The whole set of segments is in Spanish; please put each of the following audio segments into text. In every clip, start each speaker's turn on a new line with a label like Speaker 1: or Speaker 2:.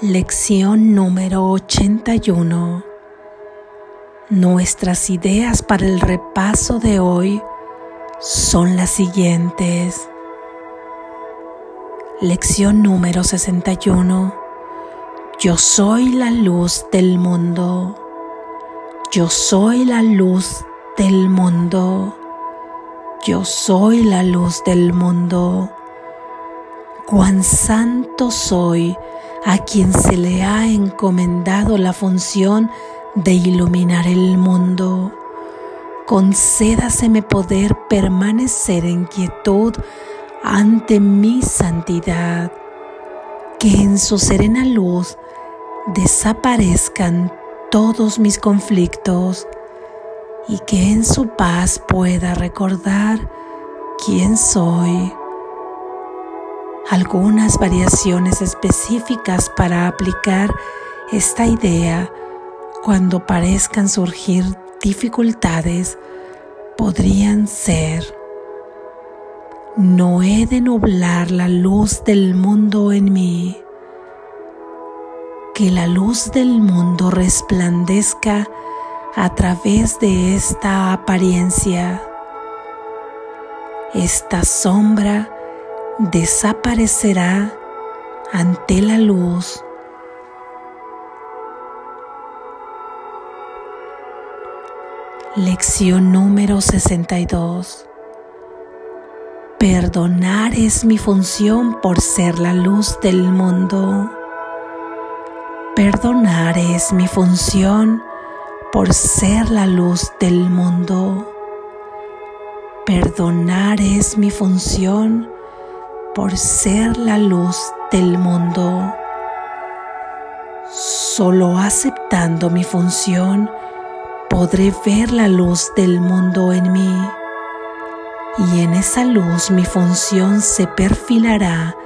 Speaker 1: Lección número 81. Nuestras ideas para el repaso de hoy son las siguientes. Lección número 61. Yo soy la luz del mundo. Yo soy la luz del mundo. Yo soy la luz del mundo. Cuán santo soy a quien se le ha encomendado la función de iluminar el mundo. Concédaseme poder permanecer en quietud ante mi santidad, que en su serena luz desaparezcan todos mis conflictos y que en su paz pueda recordar quién soy algunas variaciones específicas para aplicar esta idea cuando parezcan surgir dificultades podrían ser no he de nublar la luz del mundo en mí, que la luz del mundo resplandezca a través de esta apariencia, esta sombra desaparecerá ante la luz. Lección número 62. Perdonar es mi función por ser la luz del mundo. Perdonar es mi función por ser la luz del mundo. Perdonar es mi función por ser la luz del mundo. Solo aceptando mi función podré ver la luz del mundo en mí y en esa luz mi función se perfilará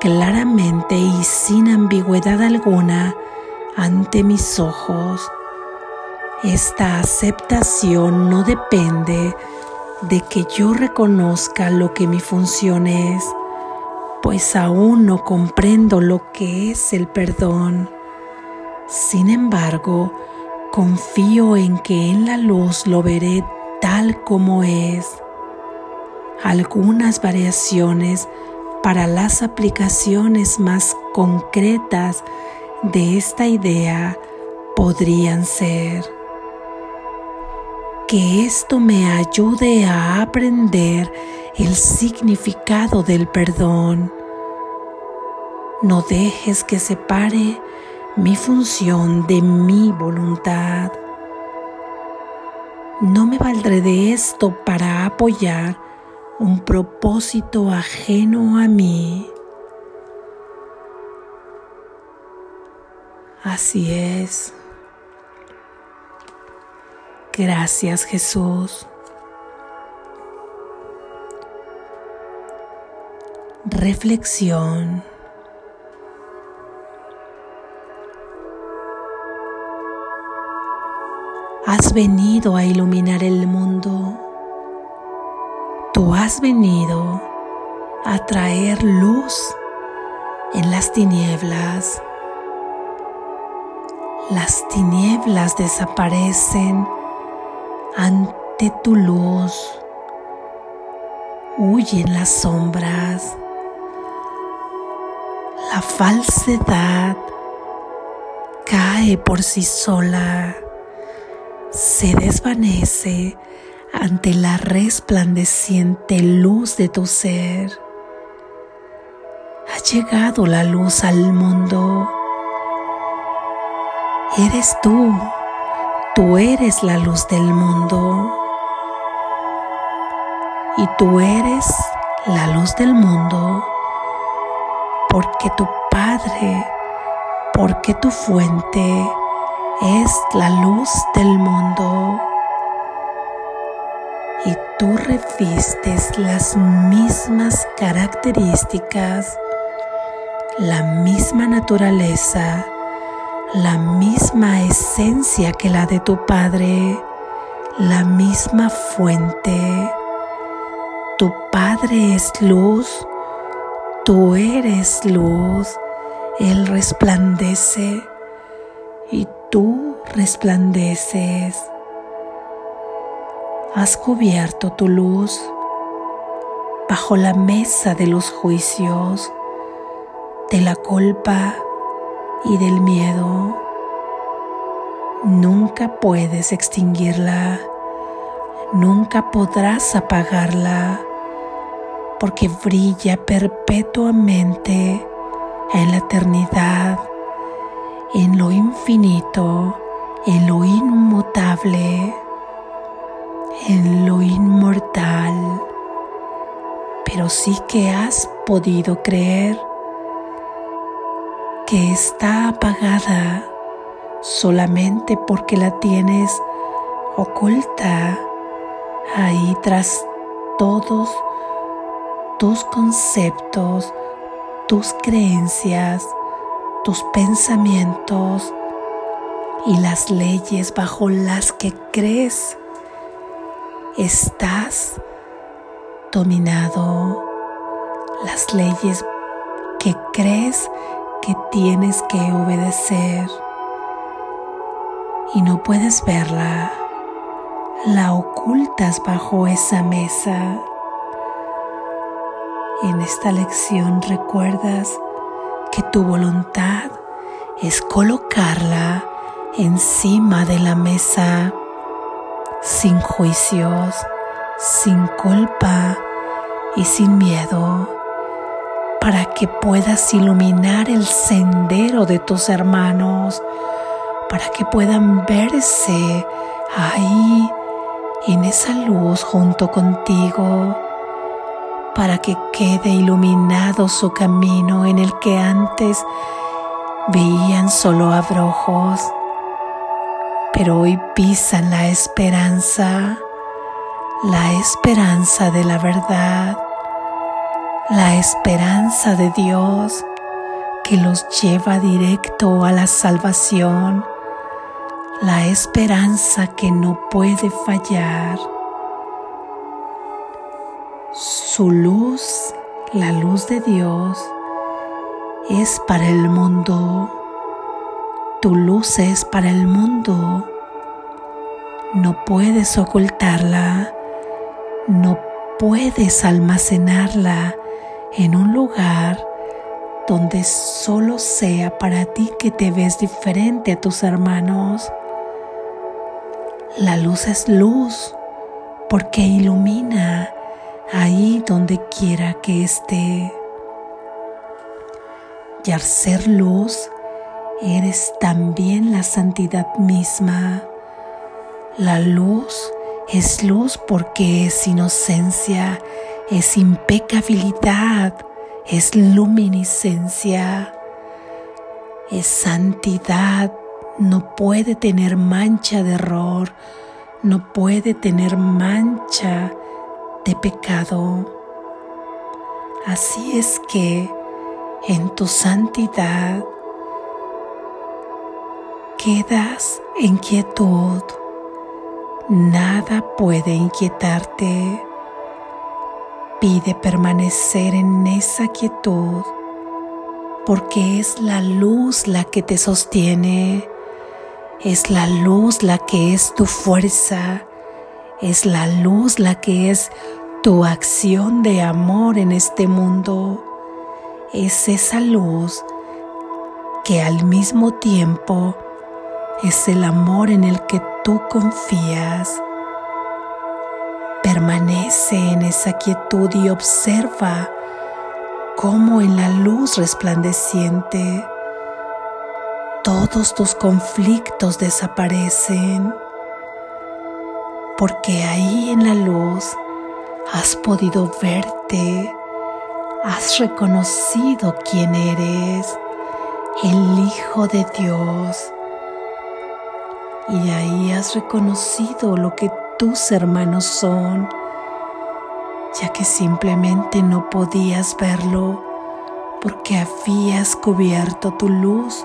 Speaker 1: claramente y sin ambigüedad alguna ante mis ojos. Esta aceptación no depende de que yo reconozca lo que mi función es, pues aún no comprendo lo que es el perdón. Sin embargo, confío en que en la luz lo veré tal como es. Algunas variaciones para las aplicaciones más concretas de esta idea podrían ser que esto me ayude a aprender el significado del perdón. No dejes que separe mi función de mi voluntad. No me valdré de esto para apoyar un propósito ajeno a mí. Así es. Gracias Jesús. Reflexión. Has venido a iluminar el mundo. Tú has venido a traer luz en las tinieblas. Las tinieblas desaparecen ante tu luz huyen las sombras, la falsedad cae por sí sola, se desvanece ante la resplandeciente luz de tu ser. Ha llegado la luz al mundo. Eres tú Tú eres la luz del mundo y tú eres la luz del mundo porque tu Padre, porque tu fuente es la luz del mundo y tú revistes las mismas características, la misma naturaleza la misma esencia que la de tu Padre, la misma fuente. Tu Padre es luz, tú eres luz Él resplandece tú resplandeces. Has cubierto tu luz bajo la mesa de los juicios, de la culpa y del miedo. Nunca puedes extinguirla, nunca podrás apagarla, porque brilla perpetuamente en la eternidad, en lo infinito, en lo inmutable, en lo inmortal. Pero sí que has podido creer que está apagada solamente porque la tienes oculta ahí tras todos tus conceptos, tus creencias, tus pensamientos y las leyes bajo las que crees. Estás dominado, las leyes que crees que tienes que obedecer y no puedes verla, la ocultas bajo esa mesa. En esta lección recuerdas que tu voluntad es colocarla encima de la mesa sin juicios, sin culpa y sin miedo para que puedas iluminar el sendero de tus hermanos, para que puedan verse ahí en esa luz junto contigo, para que quede iluminado su camino en el que antes veían solo abrojos, pero hoy pisan la esperanza, la esperanza de la verdad la esperanza de Dios que los lleva directo a la salvación, la esperanza que no puede fallar. Su luz, la luz de Dios, es para el mundo. Tu luz es para el mundo. No puedes ocultarla, no puedes almacenarla en un lugar donde solo sea para ti que te ves diferente a tus hermanos. La luz es luz porque ilumina ahí donde quiera que esté. Y al ser luz, eres también la santidad misma. La luz es luz porque es inocencia es impecabilidad, es luminiscencia, es santidad, no puede tener mancha de error, no puede tener mancha de pecado. Así es que en tu santidad quedas en quietud, nada puede inquietarte Pide permanecer en esa quietud porque es la luz la que te sostiene, es la luz la que es tu fuerza, es la luz la que es tu acción de amor en este mundo, es esa luz que al mismo tiempo es el amor en el que tú confías. Permanece en esa quietud y observa cómo en la luz resplandeciente todos tus conflictos desaparecen, porque ahí en la luz has podido verte, has reconocido quién eres, el Hijo de Dios, y ahí has reconocido lo que tus hermanos son, ya que simplemente no podías verlo porque habías cubierto tu luz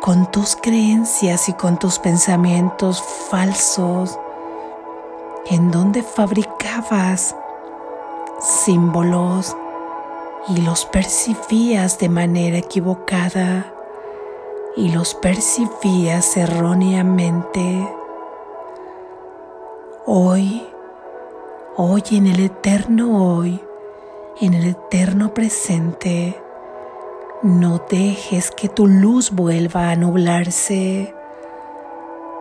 Speaker 1: con tus creencias y con tus pensamientos falsos, en donde símbolos y los percibías de manera equivocada y los percibías erróneamente. Hoy, hoy en el eterno hoy, en el eterno presente, no dejes que tu luz vuelva a nublarse.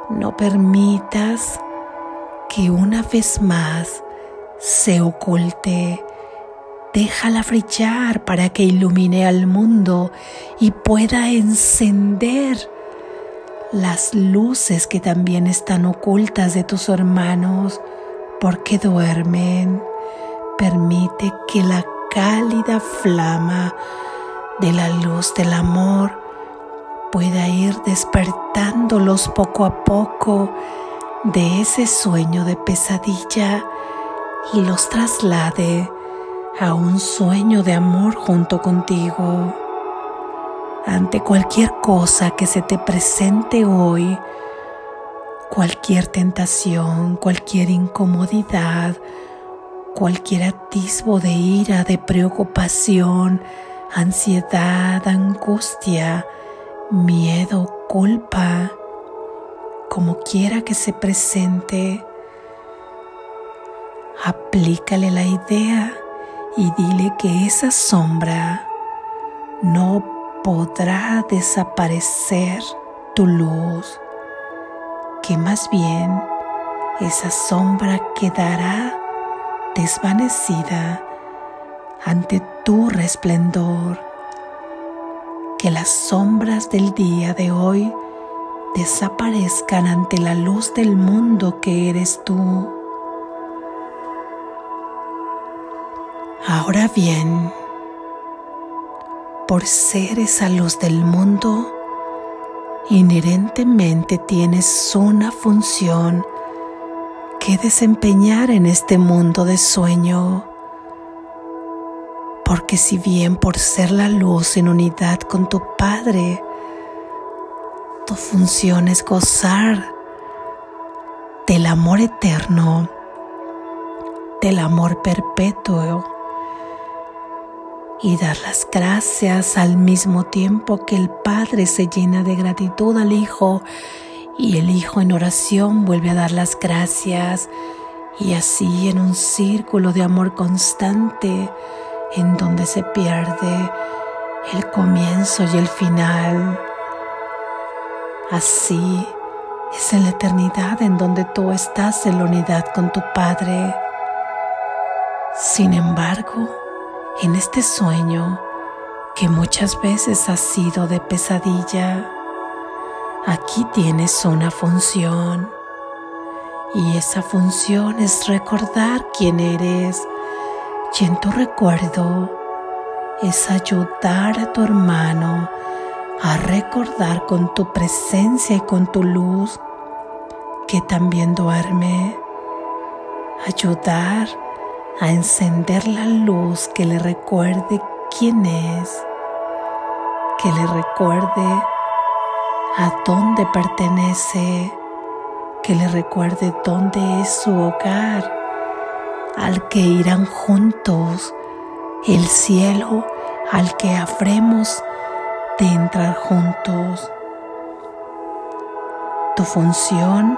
Speaker 1: No permitas que una vez más se oculte déjala brillar para que ilumine al mundo y pueda encender las luces que también están ocultas de tus hermanos porque duermen. Permite que la cálida flama de la luz del amor pueda ir despertándolos poco a poco de ese sueño de pesadilla y los traslade a un sueño de amor junto contigo. Ante cualquier cosa que se te presente hoy, cualquier tentación, cualquier incomodidad, cualquier atisbo de ira, de preocupación, ansiedad, angustia, miedo, culpa, como quiera que se presente, aplícale la idea y dile que esa sombra no podrá desaparecer tu luz, que más bien esa sombra quedará desvanecida ante tu resplendor, que las sombras del día de hoy desaparezcan ante la luz del mundo que eres tú. Ahora bien, por ser esa luz del mundo, inherentemente tienes una función que desempeñar en este mundo de sueño. Porque si bien por ser la luz en unidad con tu Padre, tu función es gozar del amor eterno, del amor perpetuo, y dar las gracias al mismo tiempo que el Padre se llena de gratitud al Hijo y el Hijo en oración vuelve a dar las gracias y así en un círculo de amor constante en donde se pierde el comienzo y el final. Así es en la eternidad en donde tú estás en la unidad con tu Padre. Sin embargo, en este sueño que muchas veces ha sido de pesadilla, aquí tienes una función y esa función es recordar quién eres y en tu recuerdo es ayudar a tu hermano a recordar con tu presencia y con tu luz que también duerme, ayudar a encender la luz que le recuerde quién es, que le recuerde a dónde pertenece, que le recuerde dónde es su hogar, al que irán juntos, el cielo al que habremos de entrar juntos. Tu función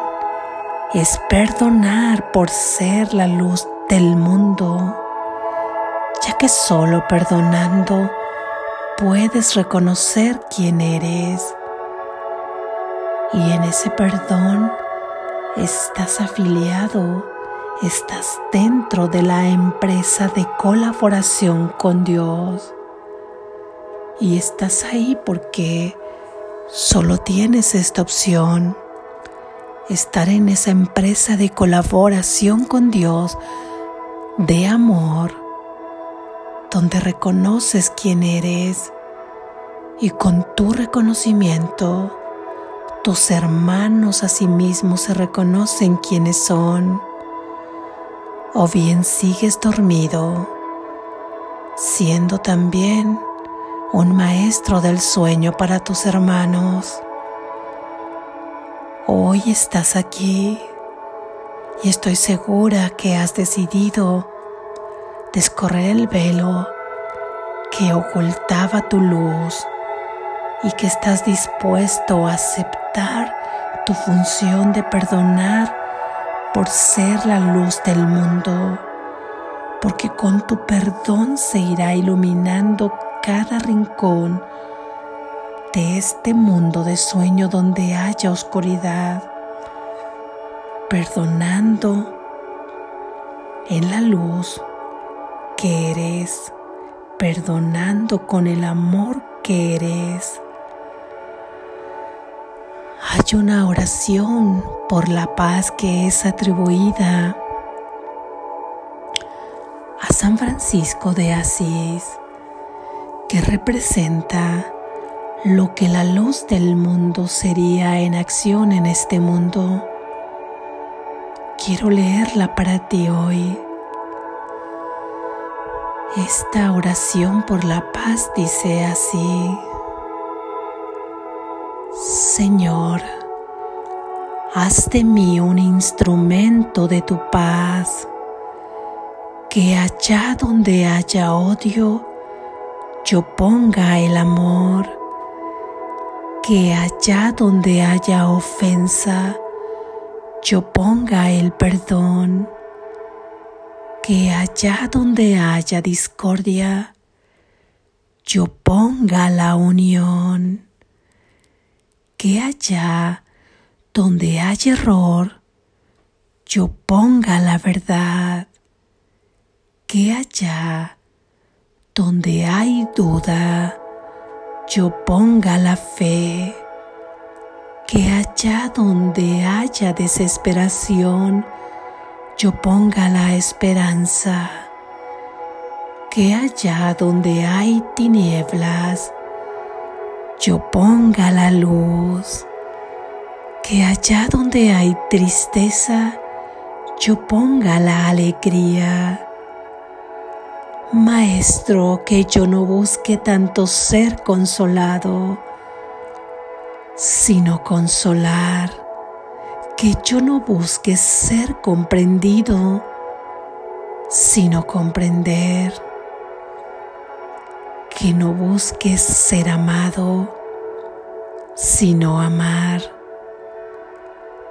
Speaker 1: es perdonar por ser la luz del mundo, ya que solo perdonando puedes reconocer quién eres. Y en ese perdón estás afiliado, estás dentro de la empresa de colaboración con Dios. Y estás ahí porque solo tienes esta opción, estar en esa empresa de colaboración con Dios de amor, donde reconoces quién eres y con tu reconocimiento tus hermanos a sí mismos se reconocen quiénes son, o bien sigues dormido, siendo también un maestro del sueño para tus hermanos. Hoy estás aquí y estoy segura que has decidido descorrer el velo que ocultaba tu luz y que estás dispuesto a aceptar tu función de perdonar por ser la luz del mundo, porque con tu perdón se irá iluminando cada rincón de este mundo de sueño donde haya oscuridad, perdonando en la luz que eres, perdonando con el amor que eres. Hay una oración por la paz que es atribuida a San Francisco de Asís, que representa lo que la luz del mundo sería en acción en este mundo. Quiero leerla para ti hoy. Esta oración por la paz dice así. Señor, haz de mí un instrumento de tu paz, que allá donde haya odio, yo ponga el amor, que allá donde haya ofensa, yo ponga el perdón, que allá donde haya discordia, yo ponga la unión, que allá donde haya error, yo ponga la verdad, que allá donde hay duda, yo ponga la fe, que allá donde haya desesperación, yo ponga la esperanza, que allá donde hay tinieblas, yo ponga la luz. Que allá donde hay tristeza, yo ponga la alegría. Maestro, que yo no busque tanto ser consolado, sino consolar, que yo no busque ser comprendido, sino comprender, que no busque ser amado, sino amar.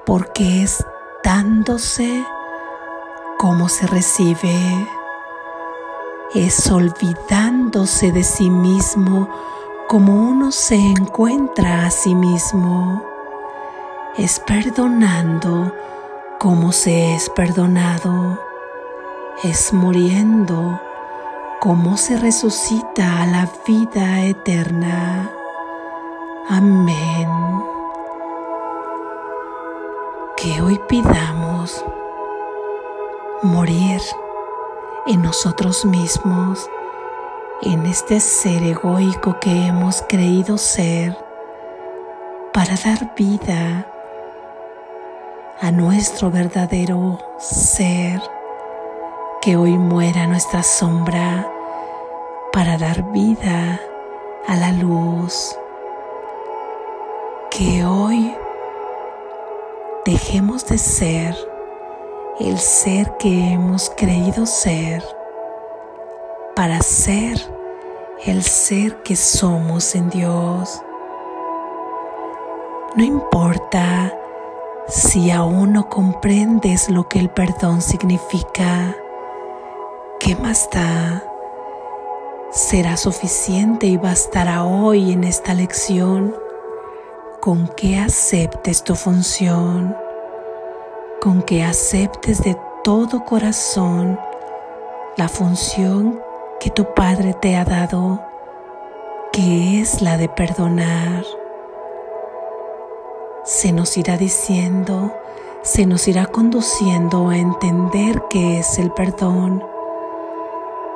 Speaker 1: Porque es dándose como se recibe, es olvidándose de sí mismo como uno se encuentra a sí mismo, es perdonando como se es perdonado, es muriendo como se resucita a la vida eterna. Amén que hoy pidamos morir en nosotros mismos, en este ser egoico que hemos creído ser, para dar vida a nuestro verdadero ser, que hoy muera nuestra sombra para dar vida a la luz, que hoy Dejemos de ser el ser que hemos creído ser para ser el ser que somos en Dios. No importa si aún no comprendes lo que el perdón significa, ¿qué más da? Será suficiente y bastará hoy en esta lección con que aceptes tu función, con que aceptes de todo corazón la función que tu Padre te ha dado, que es la de perdonar. Se nos irá diciendo, se nos irá conduciendo a entender qué es el perdón.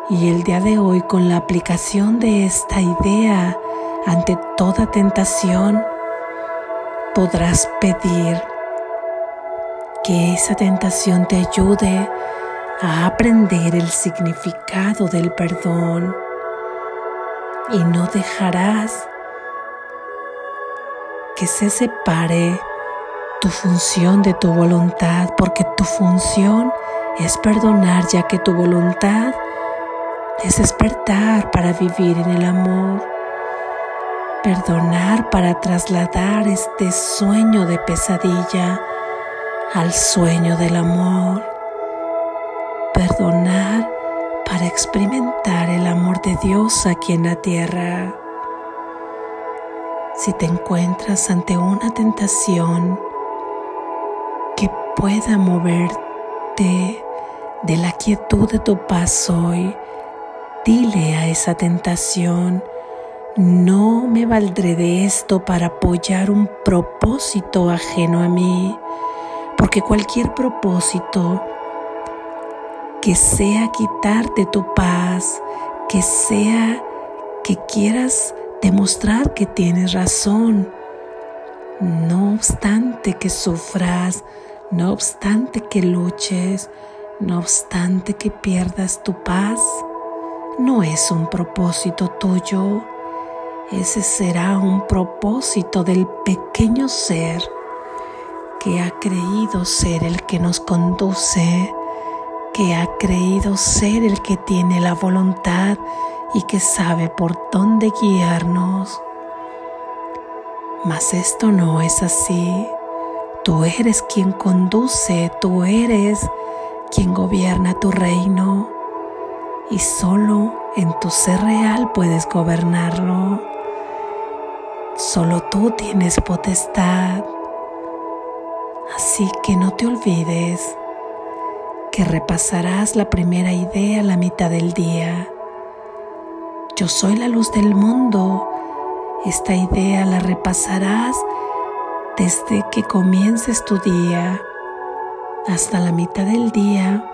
Speaker 1: Y el día de hoy, con la aplicación de esta idea ante toda tentación, podrás pedir que esa tentación te ayude a aprender el significado del perdón. Y no dejarás que se separe tu función de tu voluntad porque tu función es perdonar ya que tu voluntad despertar para vivir en el amor, perdonar para trasladar este sueño de pesadilla al sueño del amor, perdonar para experimentar el amor de Dios aquí en la tierra. Si te encuentras ante una tentación que pueda moverte de la quietud de tu paz hoy, dile a esa tentación, no me valdré de esto para apoyar un propósito ajeno a mí, porque cualquier propósito que sea quitarte tu paz, que sea que quieras demostrar que tienes razón, no obstante que sufras, no obstante que luches, no obstante que pierdas tu paz, no es un propósito tuyo, ese será un propósito del pequeño ser que ha creído ser el que nos conduce, que ha creído ser el que tiene la voluntad y que sabe por dónde guiarnos. Mas esto no es así. Tú eres quien conduce, tú eres quien gobierna tu reino y solo en tu ser real puedes gobernarlo. Solo tú tienes potestad. Así que no te olvides que repasarás la primera idea la mitad del día. Yo soy la luz del mundo. Esta idea la repasarás desde que comiences tu día hasta la mitad del día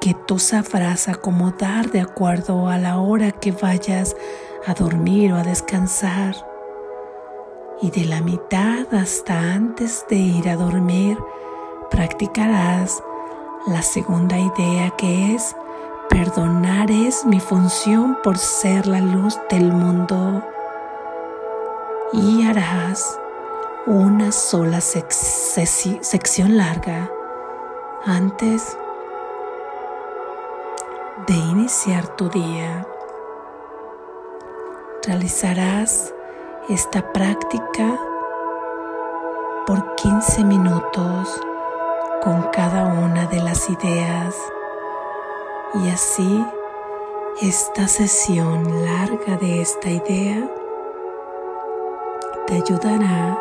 Speaker 1: que tú sabrás acomodar de acuerdo a la hora que vayas a dormir o a descansar. Y de la mitad hasta antes de ir a dormir, practicarás la segunda idea que es perdonar es mi función por ser la luz del mundo. Y harás una sola sección larga antes de iniciar tu día. Realizarás esta práctica por 15 minutos con cada una de las ideas. Y así esta sesión larga de esta idea te ayudará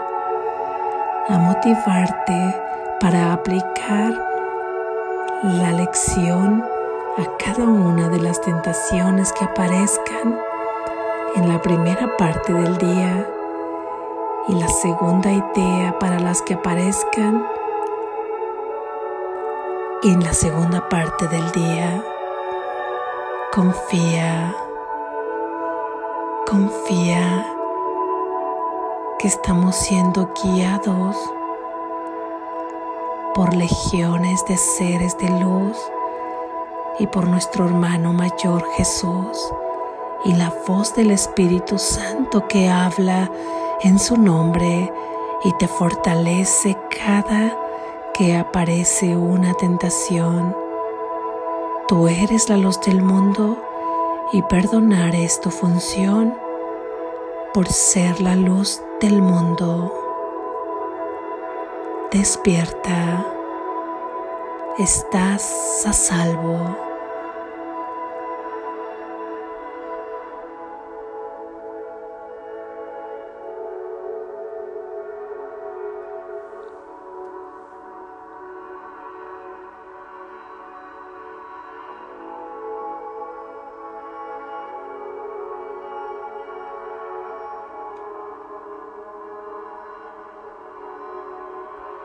Speaker 1: a motivarte para aplicar la lección a cada una de las tentaciones que aparezcan en la primera parte del día y la segunda idea para las que aparezcan en la segunda parte del día. Confía, confía que estamos siendo guiados por legiones de seres de luz y por nuestro hermano mayor Jesús y la voz del Espíritu Santo que habla en su nombre y te fortalece cada que aparece una tentación. Tú eres la luz del mundo y perdonar es tu función por ser la luz del mundo. Despierta, estás a salvo.